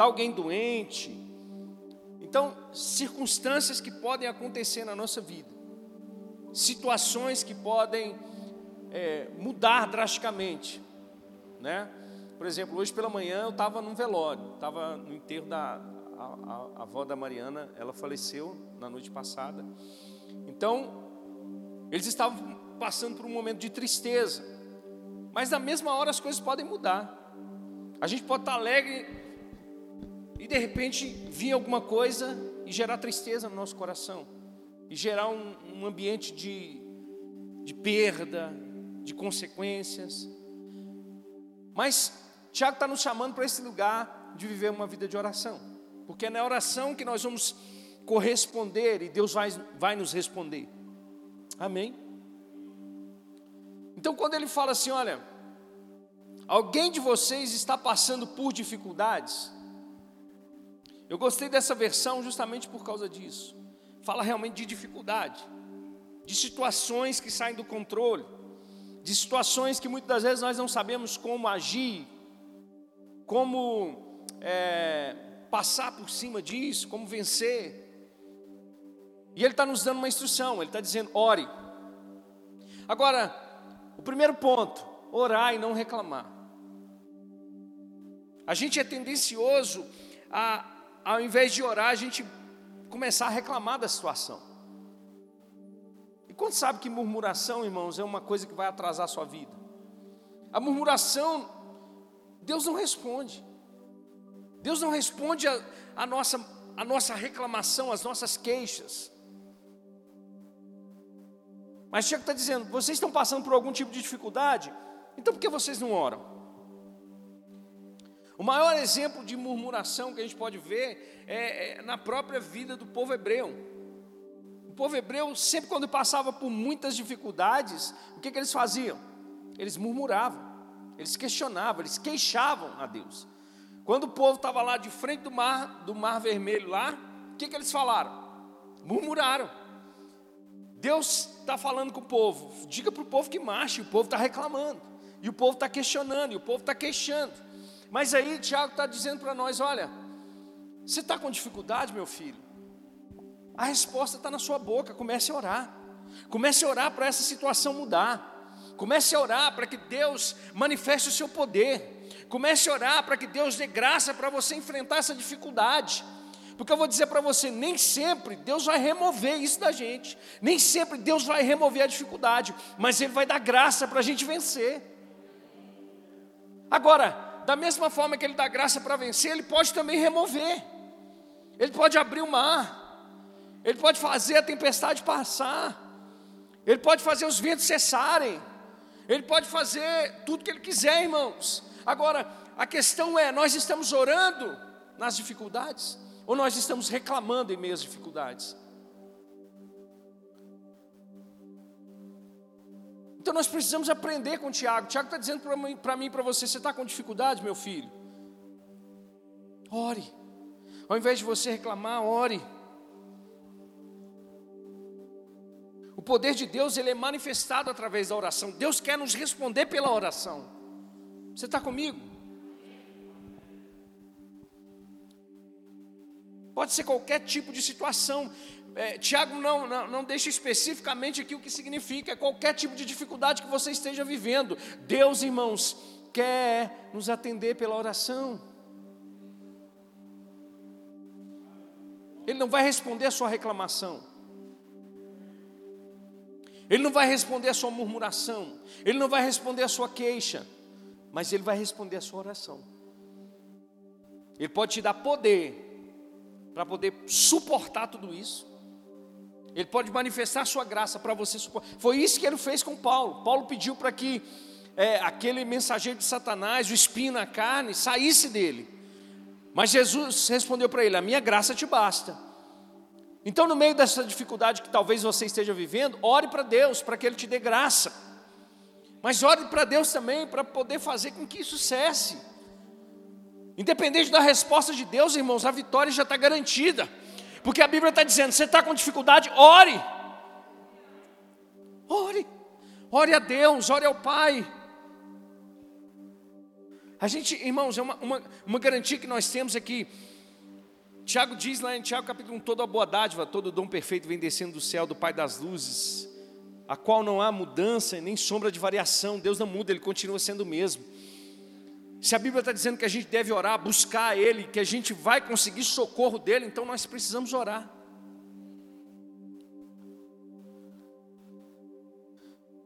está alguém doente. Então, circunstâncias que podem acontecer na nossa vida, situações que podem é, mudar drasticamente, né? Por exemplo, hoje pela manhã eu estava num velório, estava no enterro da a, a, a avó da Mariana, ela faleceu na noite passada. Então, eles estavam passando por um momento de tristeza, mas na mesma hora as coisas podem mudar. A gente pode estar alegre e de repente vir alguma coisa e gerar tristeza no nosso coração, e gerar um, um ambiente de, de perda, de consequências. Mas Tiago está nos chamando para esse lugar de viver uma vida de oração, porque é na oração que nós vamos corresponder e Deus vai, vai nos responder. Amém? Então, quando ele fala assim: olha, alguém de vocês está passando por dificuldades, eu gostei dessa versão justamente por causa disso. Fala realmente de dificuldade, de situações que saem do controle, de situações que muitas das vezes nós não sabemos como agir, como é, passar por cima disso, como vencer. E Ele está nos dando uma instrução, Ele está dizendo: ore. Agora, o primeiro ponto, orar e não reclamar. A gente é tendencioso a, ao invés de orar, a gente começar a reclamar da situação. E quando sabe que murmuração, irmãos, é uma coisa que vai atrasar a sua vida? A murmuração Deus não responde. Deus não responde a, a, nossa, a nossa reclamação, as nossas queixas. Mas Tiago está dizendo: vocês estão passando por algum tipo de dificuldade, então por que vocês não oram? O maior exemplo de murmuração que a gente pode ver é, é na própria vida do povo hebreu. O povo hebreu, sempre quando passava por muitas dificuldades, o que, que eles faziam? Eles murmuravam. Eles questionavam, eles queixavam a Deus. Quando o povo estava lá de frente do mar, do mar vermelho lá, o que, que eles falaram? Murmuraram. Deus está falando com o povo, diga para o povo que marche, o povo está reclamando, e o povo está questionando, e o povo está queixando. Mas aí Tiago está dizendo para nós: olha, você está com dificuldade, meu filho? A resposta está na sua boca, comece a orar. Comece a orar para essa situação mudar. Comece a orar para que Deus manifeste o seu poder. Comece a orar para que Deus dê graça para você enfrentar essa dificuldade. Porque eu vou dizer para você, nem sempre Deus vai remover isso da gente. Nem sempre Deus vai remover a dificuldade, mas Ele vai dar graça para a gente vencer. Agora, da mesma forma que Ele dá graça para vencer, Ele pode também remover. Ele pode abrir o mar. Ele pode fazer a tempestade passar. Ele pode fazer os ventos cessarem. Ele pode fazer tudo que ele quiser, irmãos. Agora, a questão é: nós estamos orando nas dificuldades ou nós estamos reclamando em meio às dificuldades? Então nós precisamos aprender com o Tiago. Tiago está dizendo para mim e para você: você está com dificuldade, meu filho? Ore. Ao invés de você reclamar, ore. O poder de Deus ele é manifestado através da oração. Deus quer nos responder pela oração. Você está comigo? Pode ser qualquer tipo de situação. É, Tiago não, não, não deixa especificamente aqui o que significa, é qualquer tipo de dificuldade que você esteja vivendo. Deus, irmãos, quer nos atender pela oração. Ele não vai responder a sua reclamação. Ele não vai responder a sua murmuração, ele não vai responder a sua queixa, mas ele vai responder a sua oração. Ele pode te dar poder para poder suportar tudo isso. Ele pode manifestar sua graça para você. Foi isso que ele fez com Paulo. Paulo pediu para que é, aquele mensageiro de Satanás, o espinho na carne, saísse dele. Mas Jesus respondeu para ele: A minha graça te basta então, no meio dessa dificuldade que talvez você esteja vivendo, ore para Deus, para que Ele te dê graça. Mas ore para Deus também, para poder fazer com que isso cesse. Independente da resposta de Deus, irmãos, a vitória já está garantida. Porque a Bíblia está dizendo: você está com dificuldade, ore. Ore. Ore a Deus, ore ao Pai. A gente, irmãos, é uma, uma, uma garantia que nós temos aqui. Tiago diz lá em Tiago capítulo 1, toda a boa dádiva, todo dom perfeito vem descendo do céu do Pai das luzes, a qual não há mudança nem sombra de variação, Deus não muda, Ele continua sendo o mesmo. Se a Bíblia está dizendo que a gente deve orar, buscar Ele, que a gente vai conseguir socorro dEle, então nós precisamos orar.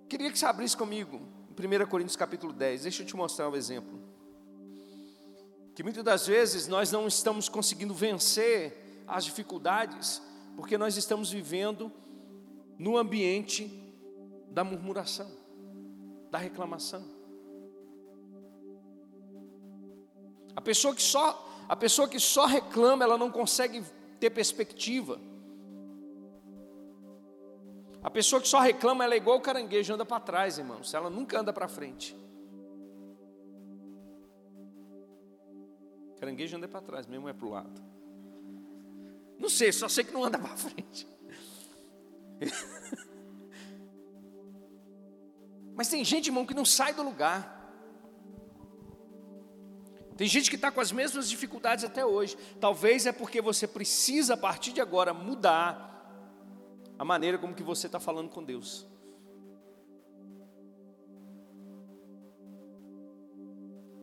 Queria que você abrisse comigo em 1 Coríntios capítulo 10, deixa eu te mostrar um exemplo. Que muitas das vezes nós não estamos conseguindo vencer as dificuldades, porque nós estamos vivendo no ambiente da murmuração, da reclamação. A pessoa que só a pessoa que só reclama, ela não consegue ter perspectiva. A pessoa que só reclama, ela é igual o caranguejo, anda para trás, irmãos. Ela nunca anda para frente. Caranguejo anda para trás, mesmo é para o lado. Não sei, só sei que não anda para frente. Mas tem gente, irmão, que não sai do lugar. Tem gente que está com as mesmas dificuldades até hoje. Talvez é porque você precisa, a partir de agora, mudar a maneira como que você está falando com Deus.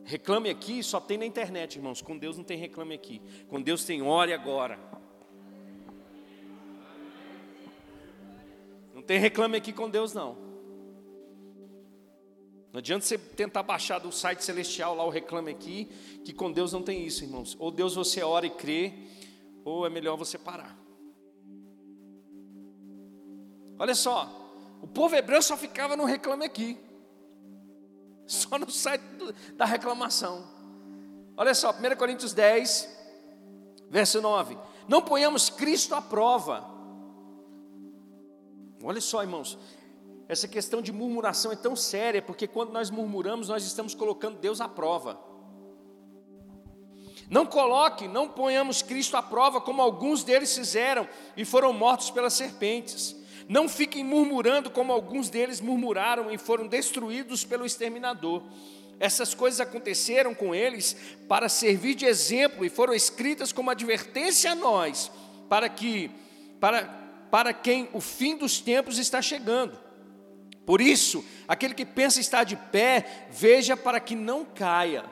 Reclame aqui só tem na internet, irmãos. Com Deus não tem reclame aqui. Com Deus tem ore agora. Não tem reclame aqui com Deus, não. Não adianta você tentar baixar do site celestial lá o reclame aqui, que com Deus não tem isso, irmãos. Ou Deus você ora e crê, ou é melhor você parar. Olha só, o povo hebreu só ficava no reclame aqui, só no site da reclamação. Olha só, 1 Coríntios 10, verso 9: Não ponhamos Cristo à prova. Olha só, irmãos, essa questão de murmuração é tão séria, porque quando nós murmuramos, nós estamos colocando Deus à prova. Não coloque, não ponhamos Cristo à prova, como alguns deles fizeram e foram mortos pelas serpentes. Não fiquem murmurando, como alguns deles murmuraram e foram destruídos pelo exterminador. Essas coisas aconteceram com eles para servir de exemplo e foram escritas como advertência a nós, para que para, para quem o fim dos tempos está chegando. Por isso, aquele que pensa estar de pé, veja para que não caia.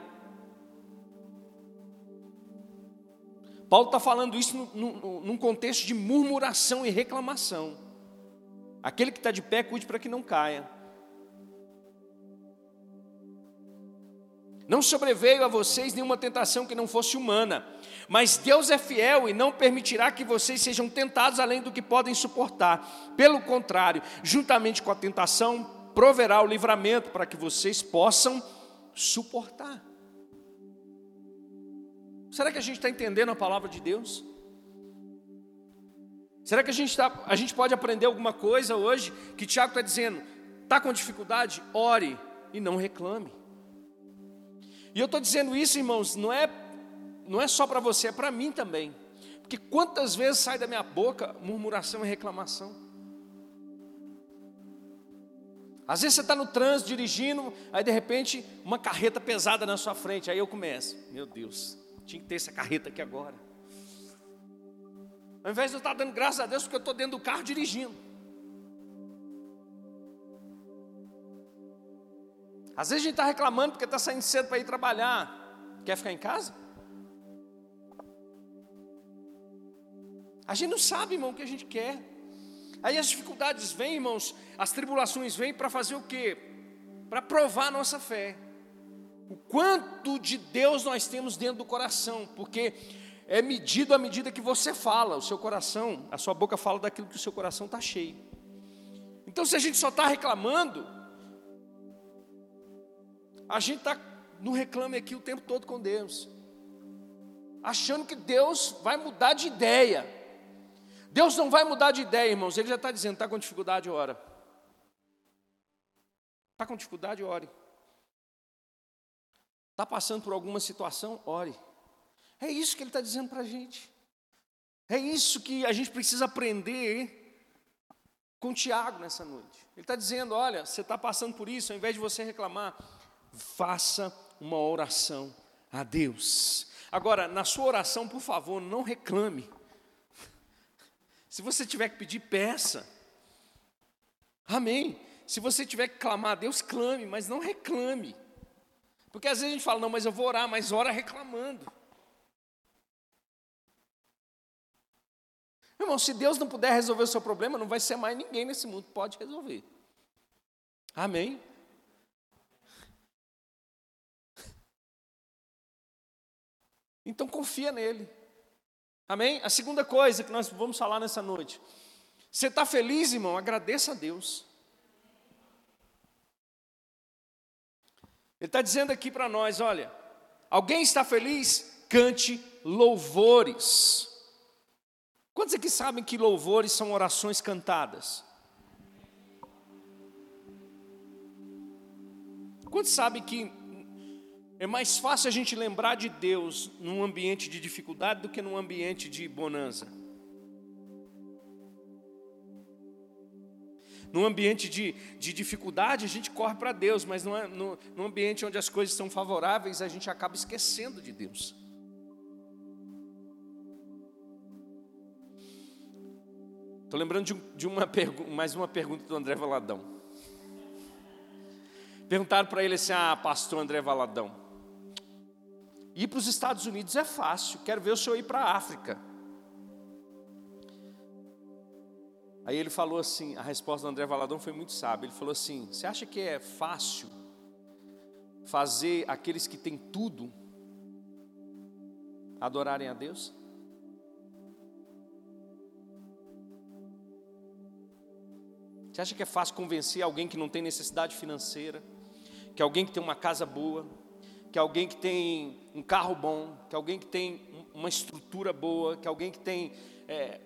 Paulo está falando isso num contexto de murmuração e reclamação. Aquele que está de pé, cuide para que não caia. Não sobreveio a vocês nenhuma tentação que não fosse humana, mas Deus é fiel e não permitirá que vocês sejam tentados além do que podem suportar. Pelo contrário, juntamente com a tentação, proverá o livramento para que vocês possam suportar. Será que a gente está entendendo a palavra de Deus? Será que a gente, tá, a gente pode aprender alguma coisa hoje que Tiago está dizendo? Está com dificuldade? Ore e não reclame. E eu estou dizendo isso, irmãos, não é, não é só para você, é para mim também. Porque quantas vezes sai da minha boca murmuração e reclamação? Às vezes você está no trânsito dirigindo, aí de repente uma carreta pesada na sua frente, aí eu começo, meu Deus, tinha que ter essa carreta aqui agora. Ao invés de eu estar dando graças a Deus porque eu estou dentro do carro dirigindo. Às vezes a gente está reclamando porque está saindo cedo para ir trabalhar. Quer ficar em casa? A gente não sabe, irmão, o que a gente quer. Aí as dificuldades vêm, irmãos, as tribulações vêm para fazer o quê? Para provar a nossa fé. O quanto de Deus nós temos dentro do coração, porque é medido à medida que você fala, o seu coração, a sua boca fala daquilo que o seu coração está cheio. Então, se a gente só está reclamando, a gente está no reclame aqui o tempo todo com Deus, achando que Deus vai mudar de ideia. Deus não vai mudar de ideia, irmãos. Ele já está dizendo: está com dificuldade, ora. Está com dificuldade, ore. Está passando por alguma situação, ore. É isso que ele está dizendo para a gente. É isso que a gente precisa aprender com Tiago nessa noite. Ele está dizendo: olha, você está passando por isso, ao invés de você reclamar, faça uma oração a Deus. Agora, na sua oração, por favor, não reclame. Se você tiver que pedir, peça. Amém. Se você tiver que clamar a Deus, clame, mas não reclame. Porque às vezes a gente fala, não, mas eu vou orar, mas ora reclamando. Irmão, se Deus não puder resolver o seu problema, não vai ser mais ninguém nesse mundo que pode resolver. Amém? Então confia nele. Amém? A segunda coisa que nós vamos falar nessa noite. Você está feliz, irmão? Agradeça a Deus. Ele está dizendo aqui para nós: olha, alguém está feliz? Cante louvores. Quantos aqui sabem que louvores são orações cantadas? Quantos sabem que é mais fácil a gente lembrar de Deus num ambiente de dificuldade do que num ambiente de bonança. Num ambiente de, de dificuldade, a gente corre para Deus, mas no, no, num ambiente onde as coisas são favoráveis, a gente acaba esquecendo de Deus. Estou lembrando de, de uma mais uma pergunta do André Valadão. Perguntaram para ele assim: Ah, pastor André Valadão, Ir para os Estados Unidos é fácil, quero ver o senhor ir para a África. Aí ele falou assim: a resposta do André Valadão foi muito sábia. Ele falou assim: Você acha que é fácil fazer aqueles que têm tudo adorarem a Deus? Você acha que é fácil convencer alguém que não tem necessidade financeira, que alguém que tem uma casa boa, que alguém que tem um carro bom, que alguém que tem uma estrutura boa, que alguém que tem é,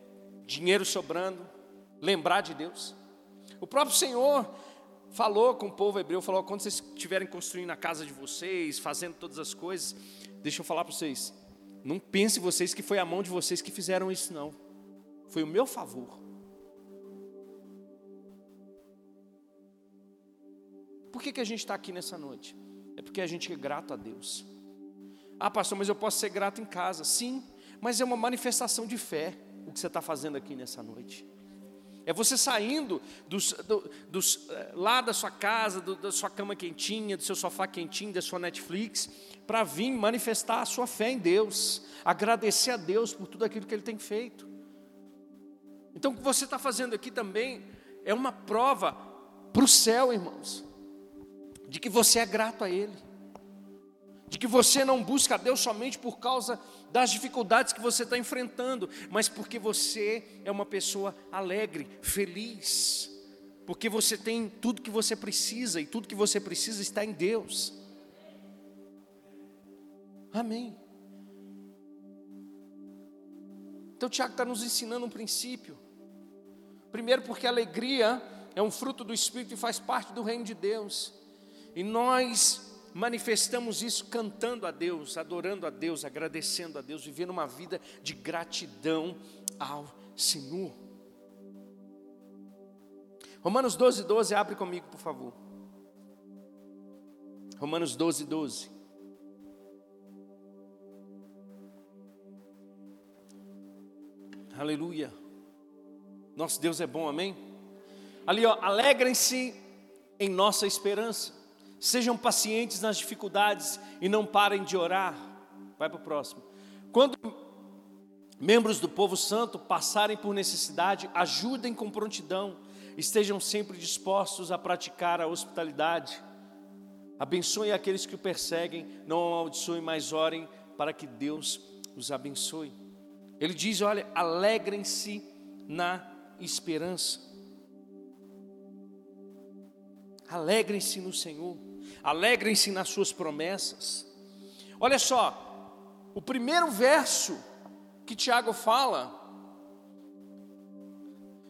dinheiro sobrando, lembrar de Deus. O próprio Senhor falou com o povo hebreu, falou: quando vocês estiverem construindo a casa de vocês, fazendo todas as coisas, deixa eu falar para vocês, não pense vocês que foi a mão de vocês que fizeram isso, não. Foi o meu favor. Por que, que a gente está aqui nessa noite? É porque a gente é grato a Deus. Ah, pastor, mas eu posso ser grato em casa. Sim, mas é uma manifestação de fé o que você está fazendo aqui nessa noite. É você saindo dos, do, dos, eh, lá da sua casa, do, da sua cama quentinha, do seu sofá quentinho, da sua Netflix, para vir manifestar a sua fé em Deus, agradecer a Deus por tudo aquilo que Ele tem feito. Então, o que você está fazendo aqui também é uma prova para o céu, irmãos de que você é grato a Ele, de que você não busca a Deus somente por causa das dificuldades que você está enfrentando, mas porque você é uma pessoa alegre, feliz, porque você tem tudo que você precisa e tudo que você precisa está em Deus. Amém. Então, Tiago está nos ensinando um princípio. Primeiro, porque a alegria é um fruto do Espírito e faz parte do reino de Deus. E nós manifestamos isso cantando a Deus, adorando a Deus, agradecendo a Deus, vivendo uma vida de gratidão ao Senhor. Romanos 12, 12, abre comigo, por favor. Romanos 12, 12. Aleluia. Nosso Deus é bom, amém? Ali, ó, alegrem-se em nossa esperança. Sejam pacientes nas dificuldades e não parem de orar. Vai para o próximo. Quando membros do povo santo passarem por necessidade, ajudem com prontidão, estejam sempre dispostos a praticar a hospitalidade. Abençoem aqueles que o perseguem, não amaldiçoem, mas orem para que Deus os abençoe. Ele diz: olha, alegrem-se na esperança. Alegrem-se no Senhor alegrem-se nas suas promessas. Olha só, o primeiro verso que Tiago fala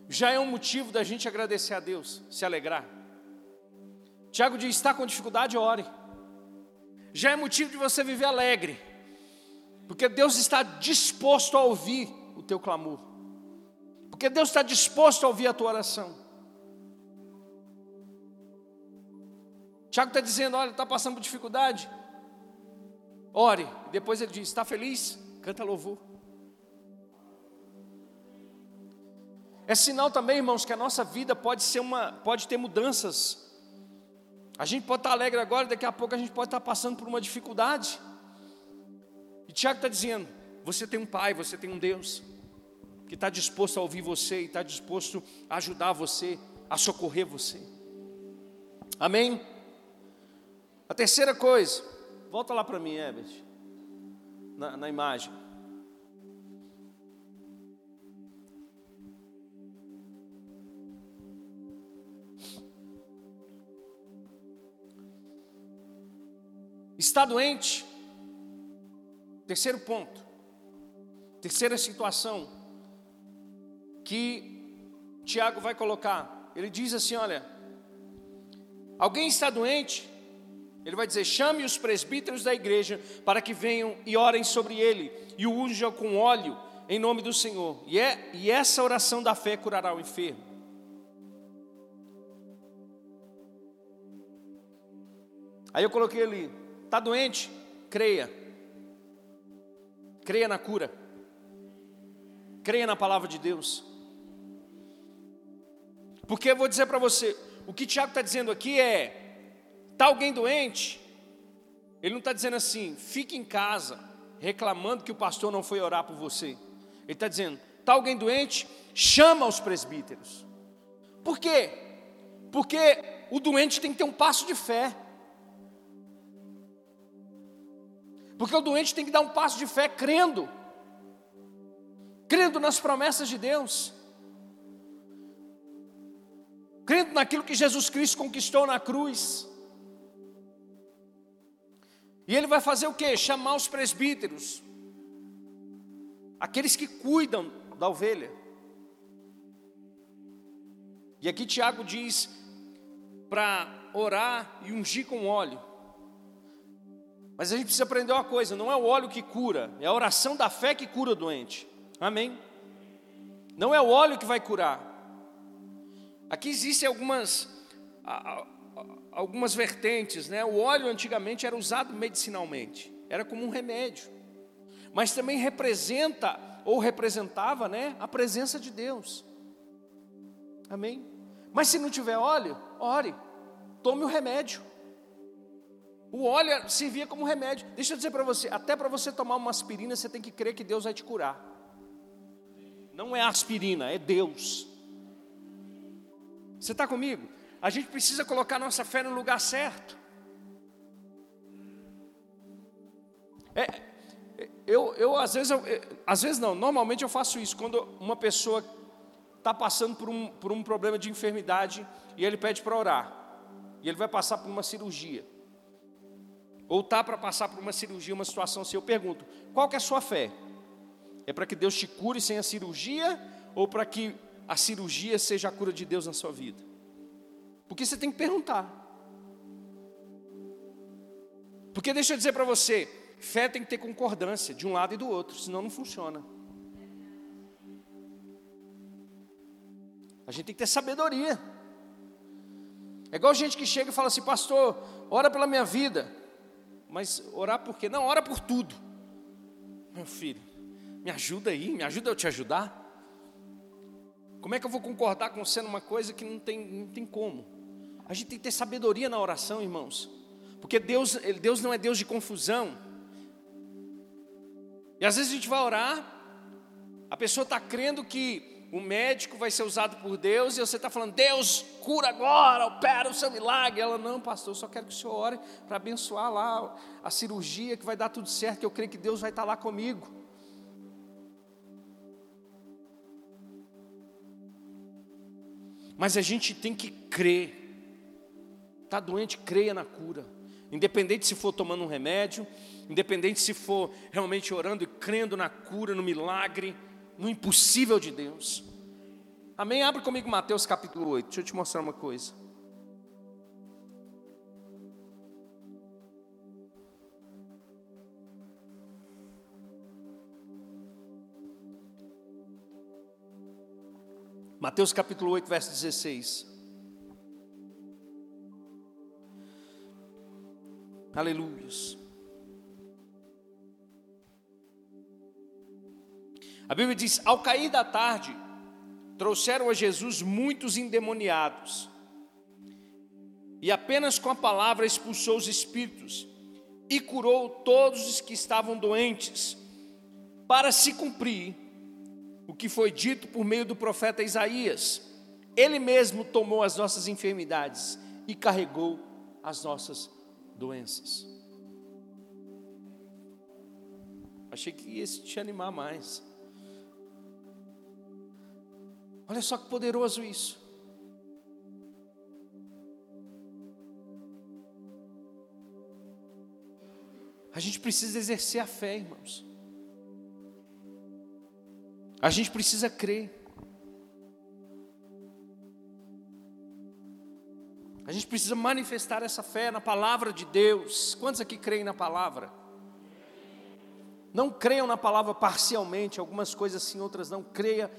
já é um motivo da gente agradecer a Deus, se alegrar. Tiago diz: está com dificuldade, ore. Já é motivo de você viver alegre, porque Deus está disposto a ouvir o teu clamor, porque Deus está disposto a ouvir a tua oração. Tiago está dizendo: olha, está passando por dificuldade, ore. Depois ele diz: Está feliz? Canta louvor. É sinal também, irmãos, que a nossa vida pode ser uma, pode ter mudanças. A gente pode estar alegre agora, daqui a pouco a gente pode estar passando por uma dificuldade. E Tiago está dizendo: você tem um pai, você tem um Deus que está disposto a ouvir você e está disposto a ajudar você, a socorrer você. Amém? A terceira coisa, volta lá para mim, Herbert, na, na imagem. Está doente? Terceiro ponto. Terceira situação que Tiago vai colocar. Ele diz assim: olha, alguém está doente? Ele vai dizer: chame os presbíteros da igreja para que venham e orem sobre ele e o unjam com óleo em nome do Senhor. E, é, e essa oração da fé curará o enfermo. Aí eu coloquei ali: está doente? Creia. Creia na cura. Creia na palavra de Deus. Porque eu vou dizer para você, o que Tiago está dizendo aqui é: está alguém doente? Ele não está dizendo assim, fique em casa, reclamando que o pastor não foi orar por você. Ele está dizendo: está alguém doente? Chama os presbíteros. Por quê? Porque o doente tem que ter um passo de fé. Porque o doente tem que dar um passo de fé crendo, crendo nas promessas de Deus, crendo naquilo que Jesus Cristo conquistou na cruz. E ele vai fazer o que? Chamar os presbíteros, aqueles que cuidam da ovelha. E aqui Tiago diz para orar e ungir com óleo. Mas a gente precisa aprender uma coisa: não é o óleo que cura, é a oração da fé que cura o doente. Amém? Não é o óleo que vai curar. Aqui existem algumas, algumas vertentes, né? O óleo antigamente era usado medicinalmente, era como um remédio, mas também representa ou representava, né, a presença de Deus. Amém? Mas se não tiver óleo, ore, tome o remédio. O óleo servia como remédio. Deixa eu dizer para você, até para você tomar uma aspirina, você tem que crer que Deus vai te curar. Não é aspirina, é Deus. Você está comigo? A gente precisa colocar nossa fé no lugar certo. É, eu, eu às vezes, eu, às vezes não, normalmente eu faço isso. Quando uma pessoa está passando por um, por um problema de enfermidade e ele pede para orar, e ele vai passar por uma cirurgia ou está para passar por uma cirurgia, uma situação assim, eu pergunto: qual que é a sua fé? É para que Deus te cure sem a cirurgia ou para que a cirurgia seja a cura de Deus na sua vida? Porque você tem que perguntar. Porque deixa eu dizer para você, fé tem que ter concordância de um lado e do outro, senão não funciona. A gente tem que ter sabedoria. É igual gente que chega e fala assim, pastor, ora pela minha vida. Mas orar por quê? Não, ora por tudo. Meu filho, me ajuda aí, me ajuda eu te ajudar. Como é que eu vou concordar com você numa coisa que não tem, não tem como? A gente tem que ter sabedoria na oração, irmãos. Porque Deus, Deus não é Deus de confusão. E às vezes a gente vai orar, a pessoa está crendo que o médico vai ser usado por Deus e você está falando, Deus, cura agora, opera o seu milagre. Ela, não, pastor, eu só quero que o senhor ore para abençoar lá a cirurgia, que vai dar tudo certo, que eu creio que Deus vai estar tá lá comigo. Mas a gente tem que crer. Está doente, creia na cura. Independente se for tomando um remédio, independente se for realmente orando e crendo na cura, no milagre no impossível de Deus. Amém? Abre comigo Mateus capítulo 8. Deixa eu te mostrar uma coisa. Mateus capítulo 8, verso 16. Aleluia. A Bíblia diz: Ao cair da tarde, trouxeram a Jesus muitos endemoniados. E apenas com a palavra expulsou os espíritos e curou todos os que estavam doentes, para se cumprir o que foi dito por meio do profeta Isaías. Ele mesmo tomou as nossas enfermidades e carregou as nossas doenças. Achei que ia te animar mais. Olha só que poderoso isso. A gente precisa exercer a fé, irmãos. A gente precisa crer. A gente precisa manifestar essa fé na palavra de Deus. Quantos aqui creem na palavra? Não creiam na palavra parcialmente, algumas coisas sim, outras não. Creia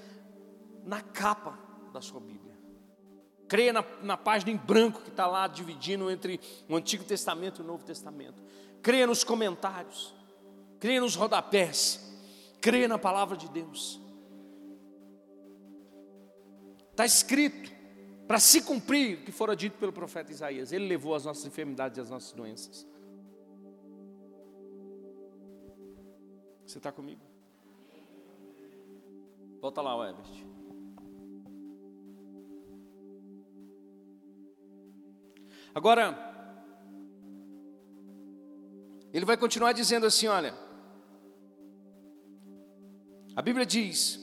na capa da sua Bíblia. Creia na, na página em branco que está lá dividindo entre o Antigo Testamento e o Novo Testamento creia nos comentários, creia nos rodapés, creia na palavra de Deus. Está escrito, para se cumprir o que fora dito pelo profeta Isaías, ele levou as nossas enfermidades e as nossas doenças. Você está comigo? Volta lá, Webert. Agora, ele vai continuar dizendo assim: olha, a Bíblia diz: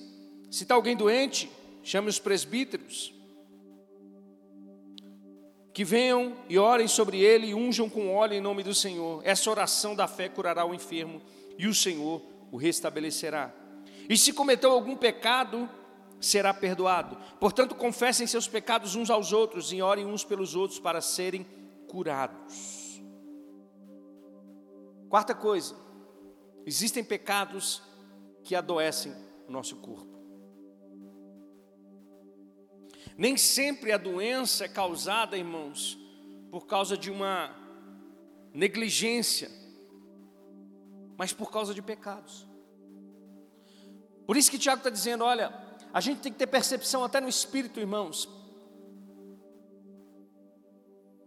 se está alguém doente, chame os presbíteros, que venham e orem sobre ele e unjam com óleo em nome do Senhor. Essa oração da fé curará o enfermo e o Senhor o restabelecerá. E se cometeu algum pecado, será perdoado. Portanto, confessem seus pecados uns aos outros e orem uns pelos outros para serem curados. Quarta coisa, existem pecados que adoecem o nosso corpo. Nem sempre a doença é causada, irmãos, por causa de uma negligência, mas por causa de pecados. Por isso que Tiago está dizendo: olha, a gente tem que ter percepção até no espírito, irmãos,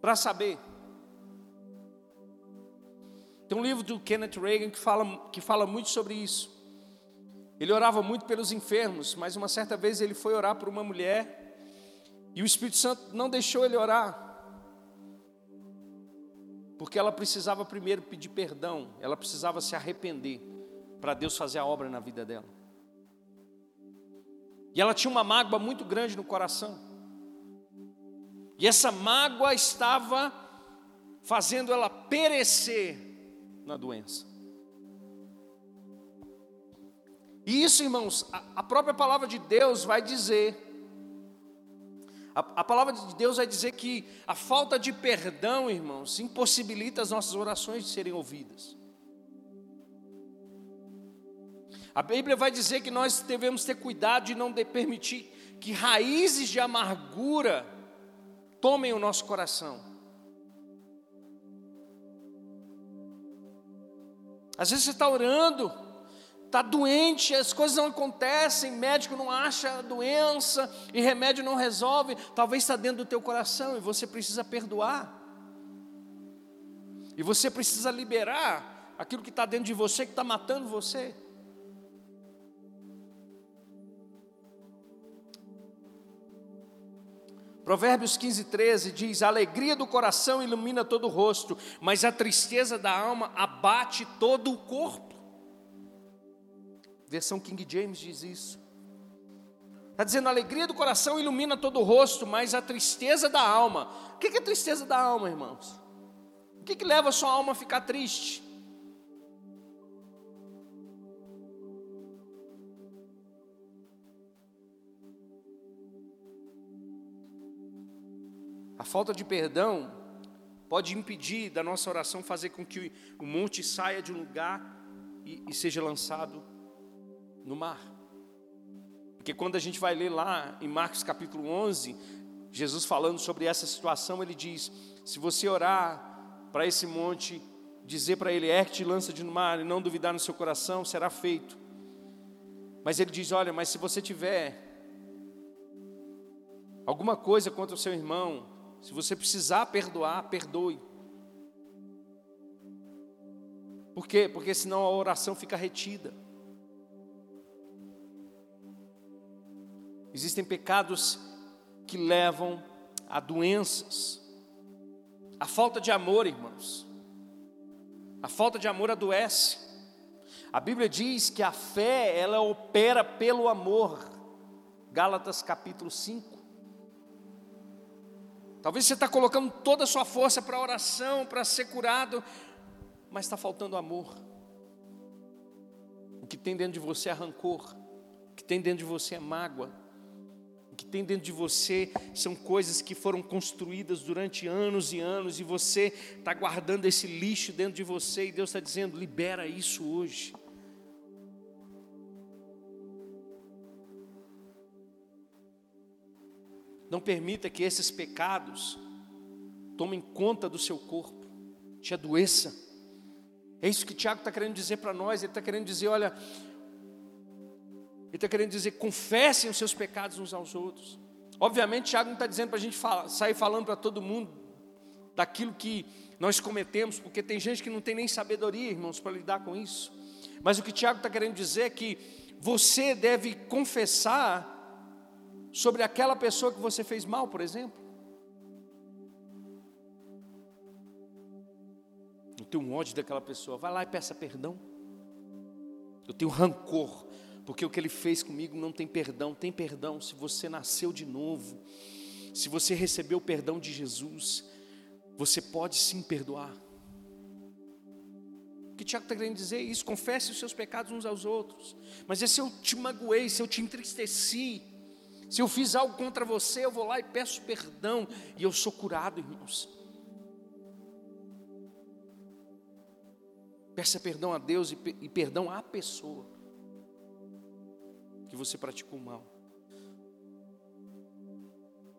para saber tem um livro do Kenneth Reagan que fala, que fala muito sobre isso. Ele orava muito pelos enfermos, mas uma certa vez ele foi orar por uma mulher e o Espírito Santo não deixou ele orar. Porque ela precisava primeiro pedir perdão, ela precisava se arrepender para Deus fazer a obra na vida dela. E ela tinha uma mágoa muito grande no coração. E essa mágoa estava fazendo ela perecer na doença. E isso, irmãos, a, própria palavra de Deus vai dizer. A, a palavra de Deus vai dizer que a falta de perdão, irmãos, impossibilita as nossas orações de serem ouvidas. A Bíblia vai dizer que nós devemos ter cuidado de não permitir que raízes de amargura tomem o nosso coração. Às vezes você está orando, está doente, as coisas não acontecem, médico não acha a doença e remédio não resolve, talvez está dentro do teu coração e você precisa perdoar. E você precisa liberar aquilo que está dentro de você, que está matando você. Provérbios 15, 13 diz: A alegria do coração ilumina todo o rosto, mas a tristeza da alma abate todo o corpo. Versão King James diz isso. Está dizendo: a alegria do coração ilumina todo o rosto, mas a tristeza da alma. O que é tristeza da alma, irmãos? O que, que leva a sua alma a ficar triste? A falta de perdão pode impedir da nossa oração fazer com que o monte saia de um lugar e, e seja lançado no mar. Porque quando a gente vai ler lá em Marcos capítulo 11, Jesus falando sobre essa situação, ele diz: se você orar para esse monte, dizer para ele, ergue-te lança de no mar, e não duvidar no seu coração, será feito. Mas ele diz: olha, mas se você tiver alguma coisa contra o seu irmão, se você precisar perdoar, perdoe. Por quê? Porque senão a oração fica retida. Existem pecados que levam a doenças. A falta de amor, irmãos. A falta de amor adoece. A Bíblia diz que a fé, ela opera pelo amor. Gálatas capítulo 5. Talvez você está colocando toda a sua força para a oração, para ser curado, mas está faltando amor. O que tem dentro de você é rancor, o que tem dentro de você é mágoa, que tem dentro de você são coisas que foram construídas durante anos e anos, e você está guardando esse lixo dentro de você, e Deus está dizendo: libera isso hoje. Não permita que esses pecados tomem conta do seu corpo, te adoeça. É isso que Tiago está querendo dizer para nós. Ele está querendo dizer: olha, ele está querendo dizer, confessem os seus pecados uns aos outros. Obviamente, Tiago não está dizendo para a gente falar, sair falando para todo mundo daquilo que nós cometemos, porque tem gente que não tem nem sabedoria, irmãos, para lidar com isso. Mas o que Tiago está querendo dizer é que você deve confessar sobre aquela pessoa que você fez mal, por exemplo? Eu tenho um ódio daquela pessoa, vai lá e peça perdão. Eu tenho rancor, porque o que ele fez comigo não tem perdão. Tem perdão se você nasceu de novo, se você recebeu o perdão de Jesus, você pode sim perdoar. O que Tiago está querendo dizer é isso: confesse os seus pecados uns aos outros. Mas se eu te magoei, se eu te entristeci, se eu fiz algo contra você, eu vou lá e peço perdão, e eu sou curado, irmãos. Peça perdão a Deus e, e perdão à pessoa que você praticou mal.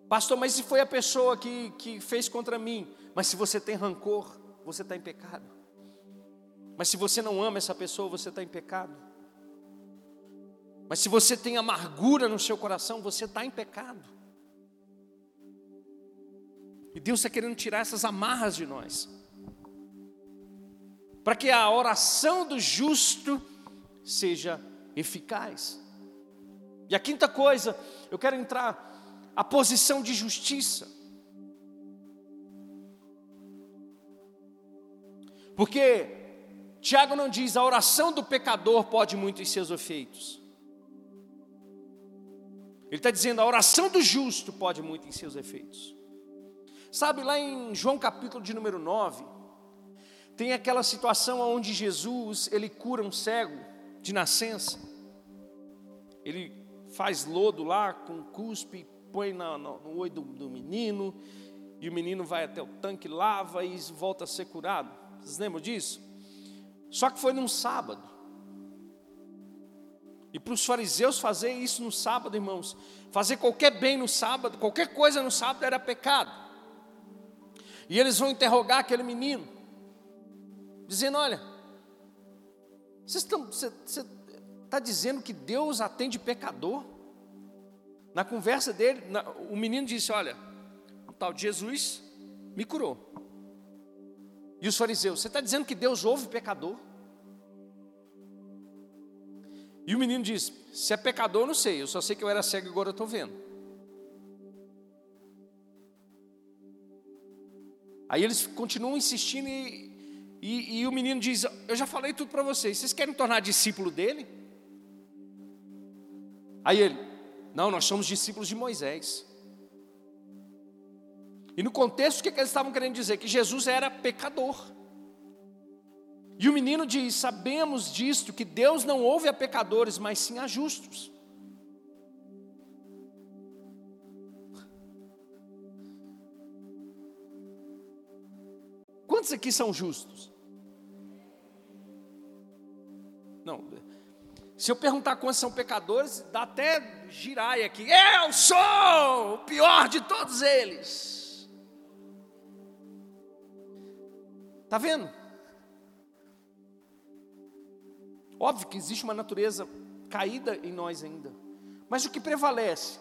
Pastor, mas se foi a pessoa que, que fez contra mim, mas se você tem rancor, você está em pecado. Mas se você não ama essa pessoa, você está em pecado. Mas se você tem amargura no seu coração, você está em pecado. E Deus está querendo tirar essas amarras de nós, para que a oração do justo seja eficaz. E a quinta coisa, eu quero entrar a posição de justiça. Porque Tiago não diz a oração do pecador pode muito em seus efeitos. Ele está dizendo: a oração do justo pode muito em seus efeitos. Sabe, lá em João capítulo de número 9, tem aquela situação onde Jesus ele cura um cego de nascença. Ele faz lodo lá com cuspe, põe no, no, no olho do, do menino, e o menino vai até o tanque, lava e volta a ser curado. Vocês lembram disso? Só que foi num sábado. E para os fariseus fazer isso no sábado, irmãos, fazer qualquer bem no sábado, qualquer coisa no sábado era pecado. E eles vão interrogar aquele menino, dizendo: Olha, você está dizendo que Deus atende pecador? Na conversa dele, na, o menino disse: Olha, o tal de Jesus me curou. E os fariseus: Você está dizendo que Deus ouve pecador? E o menino diz: Se é pecador, eu não sei, eu só sei que eu era cego e agora eu estou vendo. Aí eles continuam insistindo e, e, e o menino diz: Eu já falei tudo para vocês, vocês querem tornar discípulo dele? Aí ele: Não, nós somos discípulos de Moisés. E no contexto, o que, que eles estavam querendo dizer? Que Jesus era pecador. E o menino diz: Sabemos disto, que Deus não ouve a pecadores, mas sim a justos. Quantos aqui são justos? Não. Se eu perguntar quantos são pecadores, dá até girar aqui. Eu sou o pior de todos eles. Está vendo? Óbvio que existe uma natureza caída em nós ainda. Mas o que prevalece?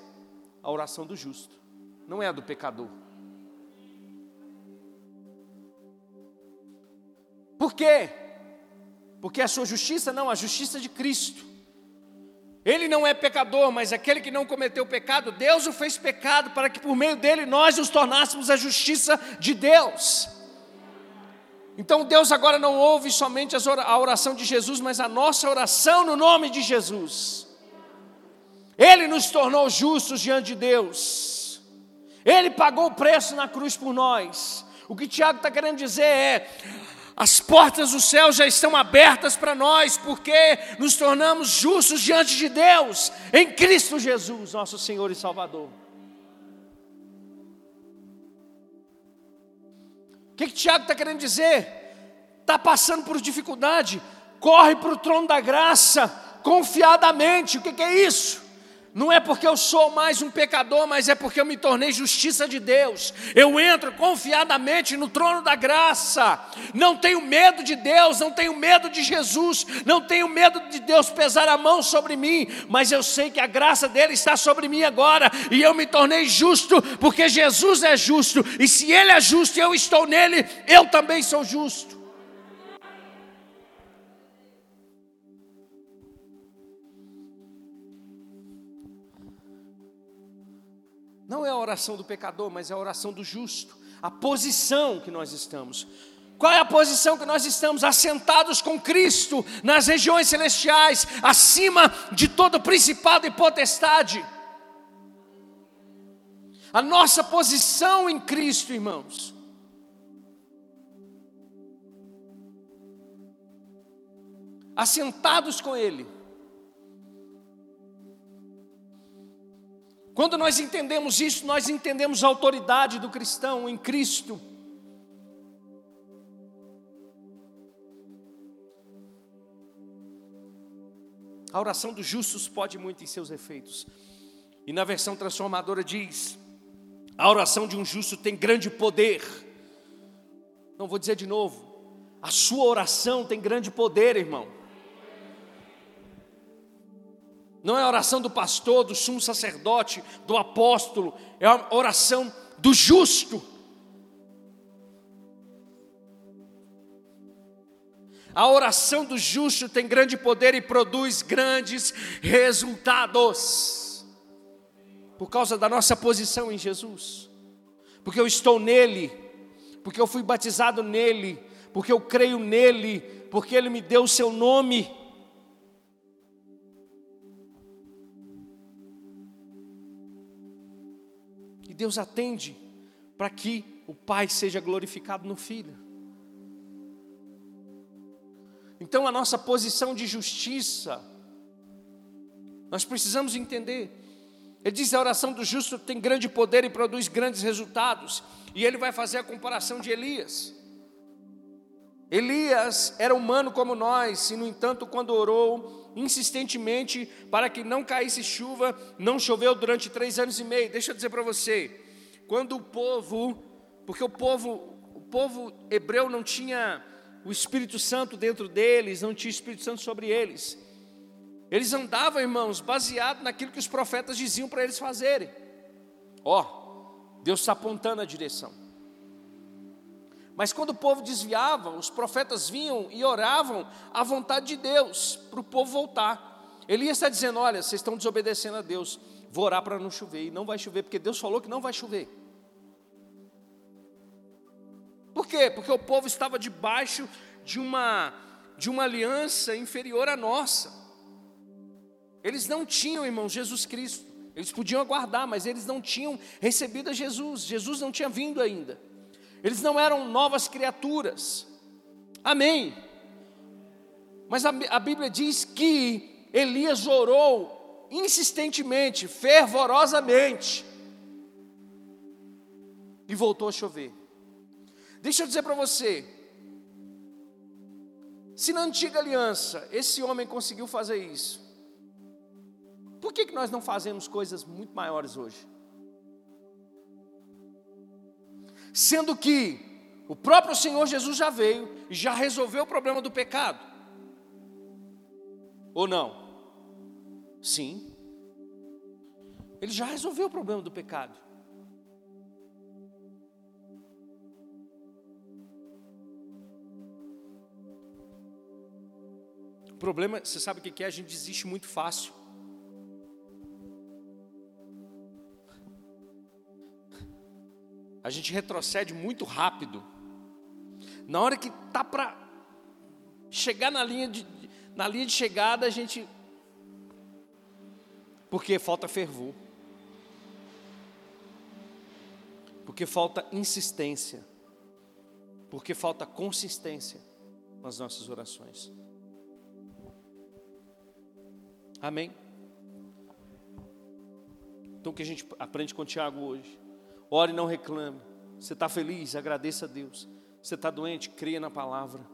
A oração do justo, não é a do pecador. Por quê? Porque a sua justiça não, a justiça de Cristo. Ele não é pecador, mas aquele que não cometeu pecado, Deus o fez pecado para que por meio dele nós nos tornássemos a justiça de Deus. Então Deus agora não ouve somente a oração de Jesus, mas a nossa oração no nome de Jesus. Ele nos tornou justos diante de Deus. Ele pagou o preço na cruz por nós. O que Tiago está querendo dizer é: as portas do céu já estão abertas para nós, porque nos tornamos justos diante de Deus, em Cristo Jesus, nosso Senhor e Salvador. O que, que Tiago está querendo dizer? Está passando por dificuldade, corre para o trono da graça, confiadamente. O que, que é isso? Não é porque eu sou mais um pecador, mas é porque eu me tornei justiça de Deus. Eu entro confiadamente no trono da graça. Não tenho medo de Deus, não tenho medo de Jesus, não tenho medo de Deus pesar a mão sobre mim, mas eu sei que a graça dele está sobre mim agora e eu me tornei justo porque Jesus é justo. E se ele é justo e eu estou nele, eu também sou justo. Não é a oração do pecador, mas é a oração do justo. A posição que nós estamos. Qual é a posição que nós estamos? Assentados com Cristo nas regiões celestiais, acima de todo principado e potestade. A nossa posição em Cristo, irmãos. Assentados com Ele. Quando nós entendemos isso, nós entendemos a autoridade do cristão em Cristo. A oração dos justos pode muito em seus efeitos. E na versão transformadora diz: a oração de um justo tem grande poder. Não vou dizer de novo. A sua oração tem grande poder, irmão. Não é a oração do pastor, do sumo sacerdote, do apóstolo, é a oração do justo. A oração do justo tem grande poder e produz grandes resultados. Por causa da nossa posição em Jesus. Porque eu estou nele, porque eu fui batizado nele, porque eu creio nele, porque ele me deu o seu nome. Deus atende para que o Pai seja glorificado no Filho. Então, a nossa posição de justiça, nós precisamos entender. Ele diz: a oração do justo tem grande poder e produz grandes resultados. E ele vai fazer a comparação de Elias. Elias era humano como nós, e no entanto, quando orou, insistentemente para que não caísse chuva, não choveu durante três anos e meio. Deixa eu dizer para você, quando o povo, porque o povo, o povo hebreu não tinha o Espírito Santo dentro deles, não tinha Espírito Santo sobre eles. Eles andavam, irmãos, baseado naquilo que os profetas diziam para eles fazerem. Ó, oh, Deus está apontando a direção. Mas quando o povo desviava, os profetas vinham e oravam à vontade de Deus para o povo voltar. Elias está dizendo: Olha, vocês estão desobedecendo a Deus, vou orar para não chover. E não vai chover, porque Deus falou que não vai chover. Por quê? Porque o povo estava debaixo de uma, de uma aliança inferior à nossa. Eles não tinham, irmão, Jesus Cristo. Eles podiam aguardar, mas eles não tinham recebido a Jesus. Jesus não tinha vindo ainda. Eles não eram novas criaturas. Amém. Mas a, a Bíblia diz que Elias orou insistentemente, fervorosamente, e voltou a chover. Deixa eu dizer para você, se na antiga aliança esse homem conseguiu fazer isso, por que, que nós não fazemos coisas muito maiores hoje? Sendo que o próprio Senhor Jesus já veio e já resolveu o problema do pecado. Ou não? Sim. Ele já resolveu o problema do pecado. O problema, você sabe o que é? A gente desiste muito fácil. A gente retrocede muito rápido. Na hora que tá para chegar na linha de na linha de chegada, a gente porque falta fervor. Porque falta insistência. Porque falta consistência nas nossas orações. Amém? Então o que a gente aprende com Tiago hoje? Ore e não reclame. Você está feliz? Agradeça a Deus. Você está doente? Creia na palavra.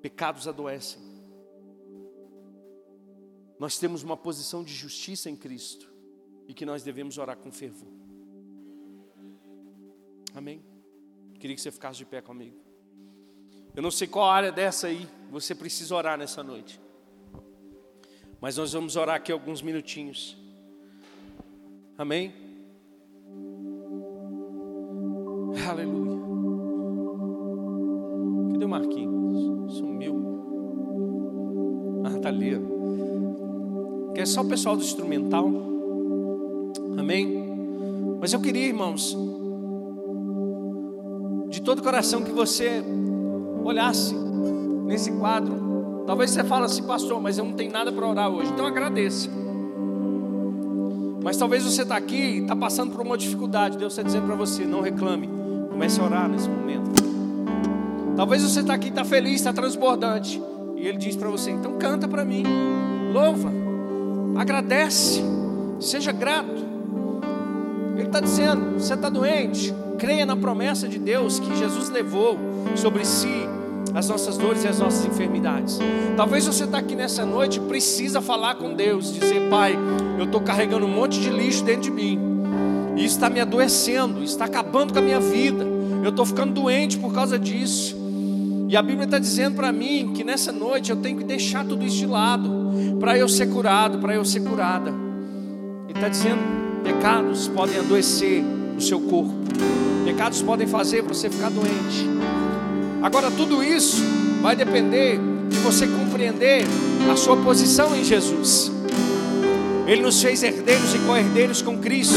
Pecados adoecem. Nós temos uma posição de justiça em Cristo e que nós devemos orar com fervor. Amém? Queria que você ficasse de pé comigo. Eu não sei qual área dessa aí você precisa orar nessa noite. Mas nós vamos orar aqui alguns minutinhos. Amém? Aleluia. Cadê o Marquinhos? Sumiu. Ah, tá ali. Que é só o pessoal do instrumental. Amém? Mas eu queria, irmãos, de todo coração que você olhasse nesse quadro Talvez você fale assim, pastor, mas eu não tenho nada para orar hoje. Então agradeça. Mas talvez você está aqui e está passando por uma dificuldade. Deus está dizendo para você, não reclame. Comece a orar nesse momento. Talvez você está aqui, está feliz, está transbordante. E Ele diz para você, então canta para mim. Louva. Agradece. Seja grato. Ele está dizendo, você está doente. Creia na promessa de Deus que Jesus levou sobre si as nossas dores e as nossas enfermidades. Talvez você está aqui nessa noite precisa falar com Deus, dizer: Pai, eu estou carregando um monte de lixo dentro de mim, e está me adoecendo, está acabando com a minha vida, eu estou ficando doente por causa disso. E a Bíblia está dizendo para mim que nessa noite eu tenho que deixar tudo isso de lado, para eu ser curado, para eu ser curada. Ele está dizendo: pecados podem adoecer o seu corpo, pecados podem fazer você ficar doente. Agora, tudo isso vai depender de você compreender a sua posição em Jesus. Ele nos fez herdeiros e co-herdeiros com Cristo.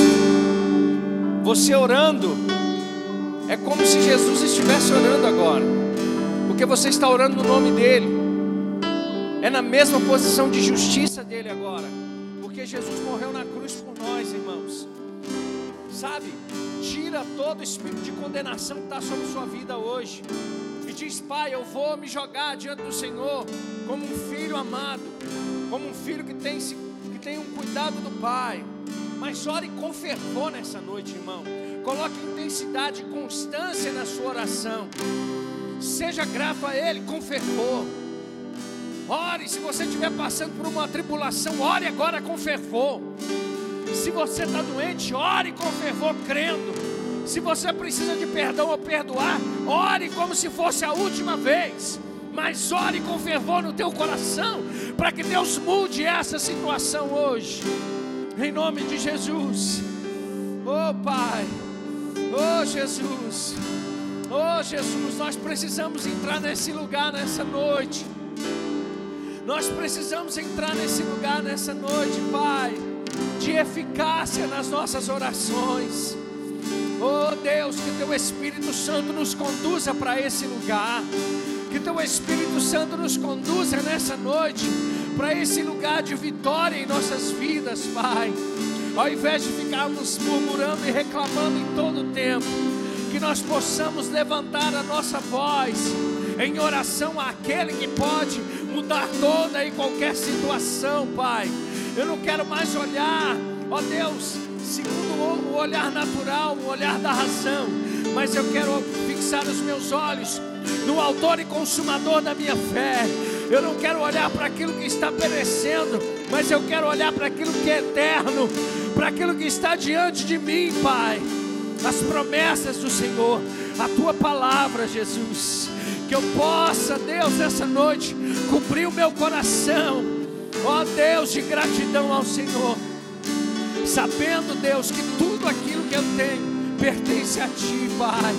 Você orando, é como se Jesus estivesse orando agora, porque você está orando no nome dEle, é na mesma posição de justiça dEle agora, porque Jesus morreu na cruz por nós, irmãos. Sabe, tira todo espírito de condenação que está sobre sua vida hoje diz: Pai, eu vou me jogar diante do Senhor como um filho amado, como um filho que tem, que tem um cuidado do Pai. Mas ore com fervor nessa noite, irmão. Coloque intensidade e constância na sua oração. Seja grato a Ele com fervor. Ore, se você estiver passando por uma tribulação, ore agora com fervor. Se você está doente, ore com fervor, crendo. Se você precisa de perdão ou perdoar, ore como se fosse a última vez. Mas ore com fervor no teu coração, para que Deus mude essa situação hoje. Em nome de Jesus. Oh Pai. Oh Jesus. Oh Jesus, nós precisamos entrar nesse lugar nessa noite. Nós precisamos entrar nesse lugar nessa noite, Pai, de eficácia nas nossas orações. Oh Deus, que teu Espírito Santo nos conduza para esse lugar. Que teu Espírito Santo nos conduza nessa noite para esse lugar de vitória em nossas vidas, Pai. Ao invés de ficarmos murmurando e reclamando em todo o tempo, que nós possamos levantar a nossa voz em oração àquele que pode mudar toda e qualquer situação, Pai. Eu não quero mais olhar, ó Deus, segundo o olhar natural, o olhar da razão, mas eu quero fixar os meus olhos no Autor e Consumador da minha fé. Eu não quero olhar para aquilo que está perecendo, mas eu quero olhar para aquilo que é eterno, para aquilo que está diante de mim, Pai. As promessas do Senhor, a tua palavra, Jesus. Que eu possa, Deus, nessa noite, cumprir o meu coração Ó Deus, de gratidão ao Senhor. Sabendo, Deus, que tudo aquilo que eu tenho pertence a Ti, Pai.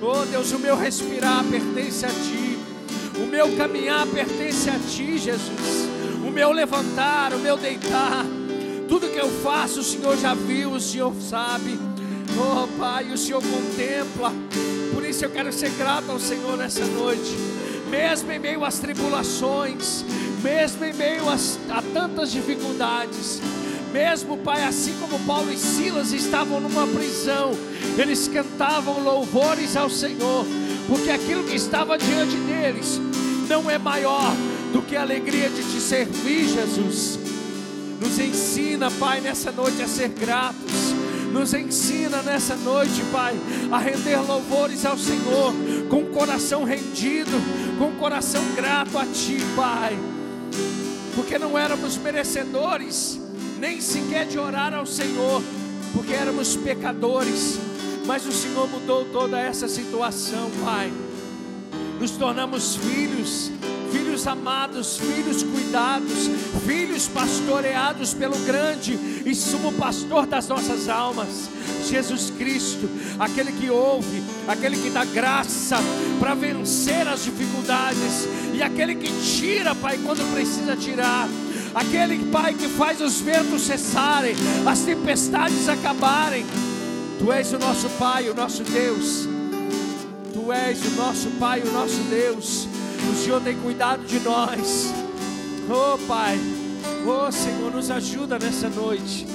Oh Deus, o meu respirar pertence a Ti. O meu caminhar pertence a Ti, Jesus. O meu levantar, o meu deitar. Tudo que eu faço, o Senhor já viu, o Senhor sabe. Oh Pai, o Senhor contempla. Por isso eu quero ser grato ao Senhor nessa noite. Mesmo em meio às tribulações, mesmo em meio às, a tantas dificuldades, mesmo, Pai, assim como Paulo e Silas estavam numa prisão, eles cantavam louvores ao Senhor, porque aquilo que estava diante deles não é maior do que a alegria de te servir, Jesus. Nos ensina, Pai, nessa noite a ser gratos. Nos ensina nessa noite, Pai, a render louvores ao Senhor, com o coração rendido, com o coração grato a Ti, Pai, porque não éramos merecedores nem sequer de orar ao Senhor, porque éramos pecadores, mas o Senhor mudou toda essa situação, Pai. Nos tornamos filhos, filhos amados, filhos cuidados, filhos pastoreados pelo grande e sumo pastor das nossas almas, Jesus Cristo, aquele que ouve, aquele que dá graça para vencer as dificuldades e aquele que tira, Pai, quando precisa tirar aquele Pai que faz os ventos cessarem, as tempestades acabarem. Tu és o nosso Pai, o nosso Deus. Tu és o nosso Pai, o nosso Deus. O Senhor tem cuidado de nós. Oh Pai, oh Senhor, nos ajuda nessa noite.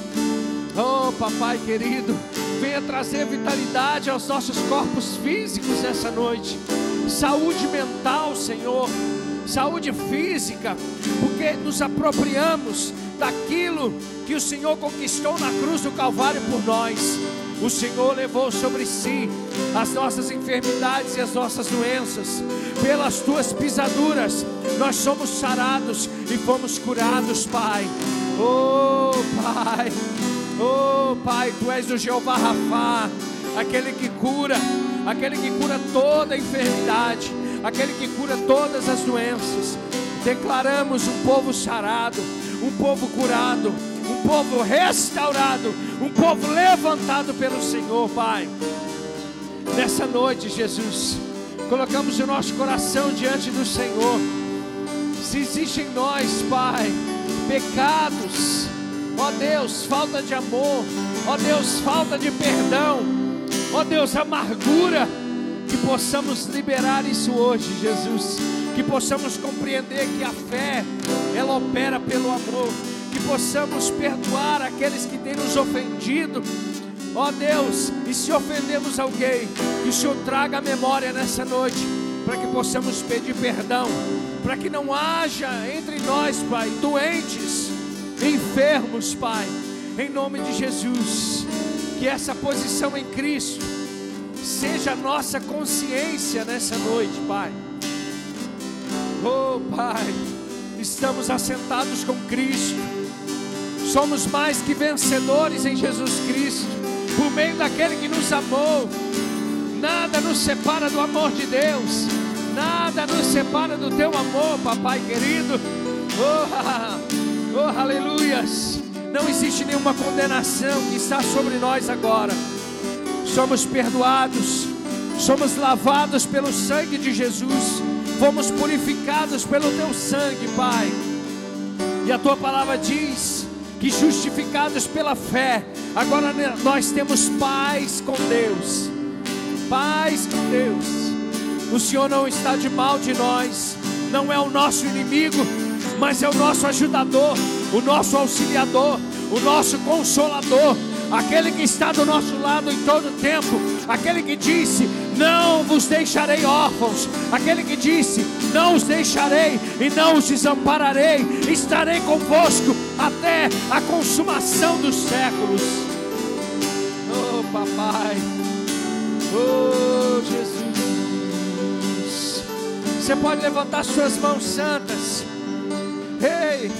Oh Papai querido, venha trazer vitalidade aos nossos corpos físicos nessa noite. Saúde mental, Senhor saúde física, porque nos apropriamos daquilo que o Senhor conquistou na cruz do Calvário por nós. O Senhor levou sobre si as nossas enfermidades e as nossas doenças. Pelas tuas pisaduras, nós somos sarados e fomos curados, Pai. Oh, Pai. Oh, Pai, tu és o Jeová Rafá, aquele que cura, aquele que cura toda enfermidade aquele que cura todas as doenças. Declaramos um povo sarado, um povo curado, um povo restaurado, um povo levantado pelo Senhor, Pai. Nessa noite, Jesus, colocamos o nosso coração diante do Senhor. Se existe em nós, Pai, pecados, ó Deus, falta de amor, ó Deus, falta de perdão, ó Deus, amargura, que possamos liberar isso hoje, Jesus. Que possamos compreender que a fé, ela opera pelo amor. Que possamos perdoar aqueles que têm nos ofendido. Ó oh Deus, e se ofendemos alguém, que o Senhor traga a memória nessa noite, para que possamos pedir perdão, para que não haja entre nós, Pai, doentes, enfermos, Pai, em nome de Jesus, que essa posição em Cristo seja a nossa consciência nessa noite, Pai. Oh, Pai, estamos assentados com Cristo, somos mais que vencedores em Jesus Cristo, por meio daquele que nos amou. Nada nos separa do amor de Deus, nada nos separa do teu amor, papai querido. Oh, oh aleluias! Não existe nenhuma condenação que está sobre nós agora somos perdoados, somos lavados pelo sangue de Jesus, fomos purificados pelo teu sangue, Pai. E a tua palavra diz que justificados pela fé, agora nós temos paz com Deus. Paz com Deus. O Senhor não está de mal de nós, não é o nosso inimigo, mas é o nosso ajudador, o nosso auxiliador, o nosso consolador aquele que está do nosso lado em todo tempo, aquele que disse: Não vos deixarei órfãos, aquele que disse: Não os deixarei e não os desampararei, estarei convosco até a consumação dos séculos. Oh, papai, oh, Jesus. Você pode levantar suas mãos santas, ei,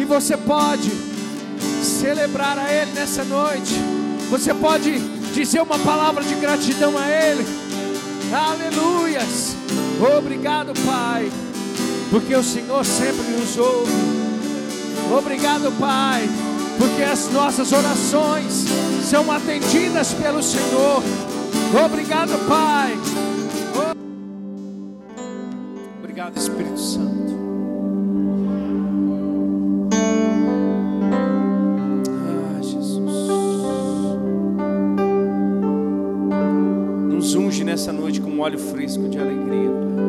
e você pode celebrar a Ele nessa noite. Você pode dizer uma palavra de gratidão a Ele. Aleluias. Obrigado, Pai, porque o Senhor sempre nos ouve. Obrigado, Pai, porque as nossas orações são atendidas pelo Senhor. Obrigado, Pai. Obrigado, Espírito Santo. Um óleo fresco de alegria.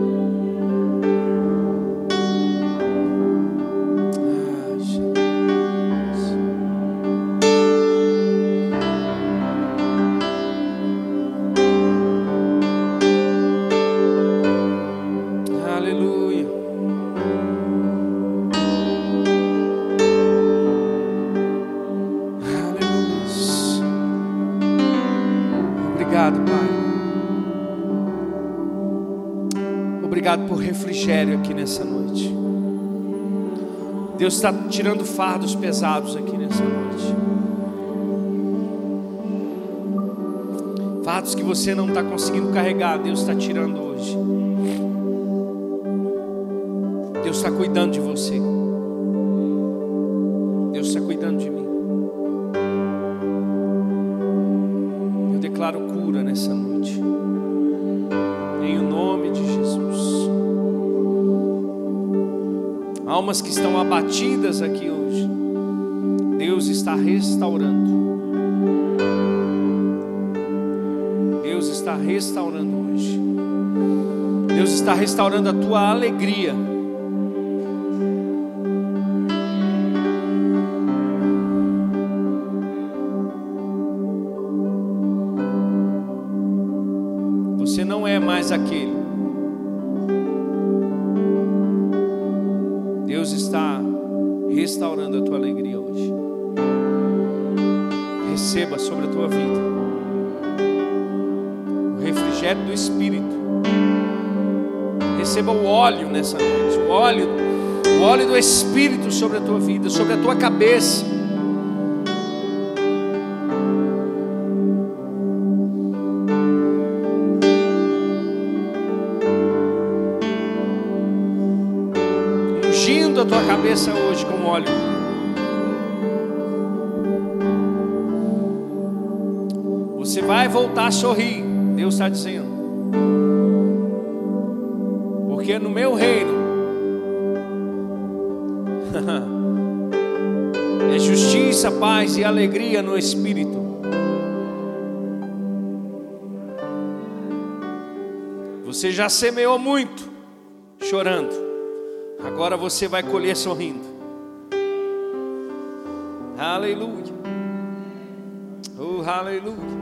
Refrigério aqui nessa noite. Deus está tirando fardos pesados aqui nessa noite. Fardos que você não está conseguindo carregar, Deus está tirando hoje. Deus está cuidando de você. Almas que estão abatidas aqui hoje, Deus está restaurando. Deus está restaurando hoje. Deus está restaurando a tua alegria. Receba sobre a tua vida o refrigério do Espírito. Receba o óleo nessa noite, o óleo, o óleo do Espírito sobre a tua vida, sobre a tua cabeça. ungindo a tua cabeça hoje com óleo. Voltar a sorrir, Deus está dizendo. Porque no meu reino é justiça, paz e alegria no espírito. Você já semeou muito, chorando. Agora você vai colher sorrindo. Aleluia. Oh, aleluia.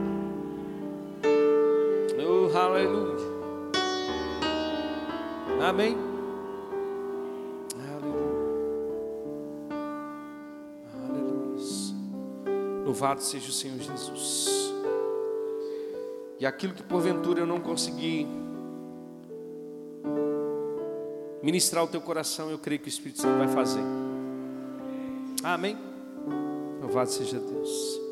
Louvado seja o Senhor Jesus. E aquilo que porventura eu não consegui ministrar o teu coração, eu creio que o Espírito Santo vai fazer. Amém. Louvado seja Deus.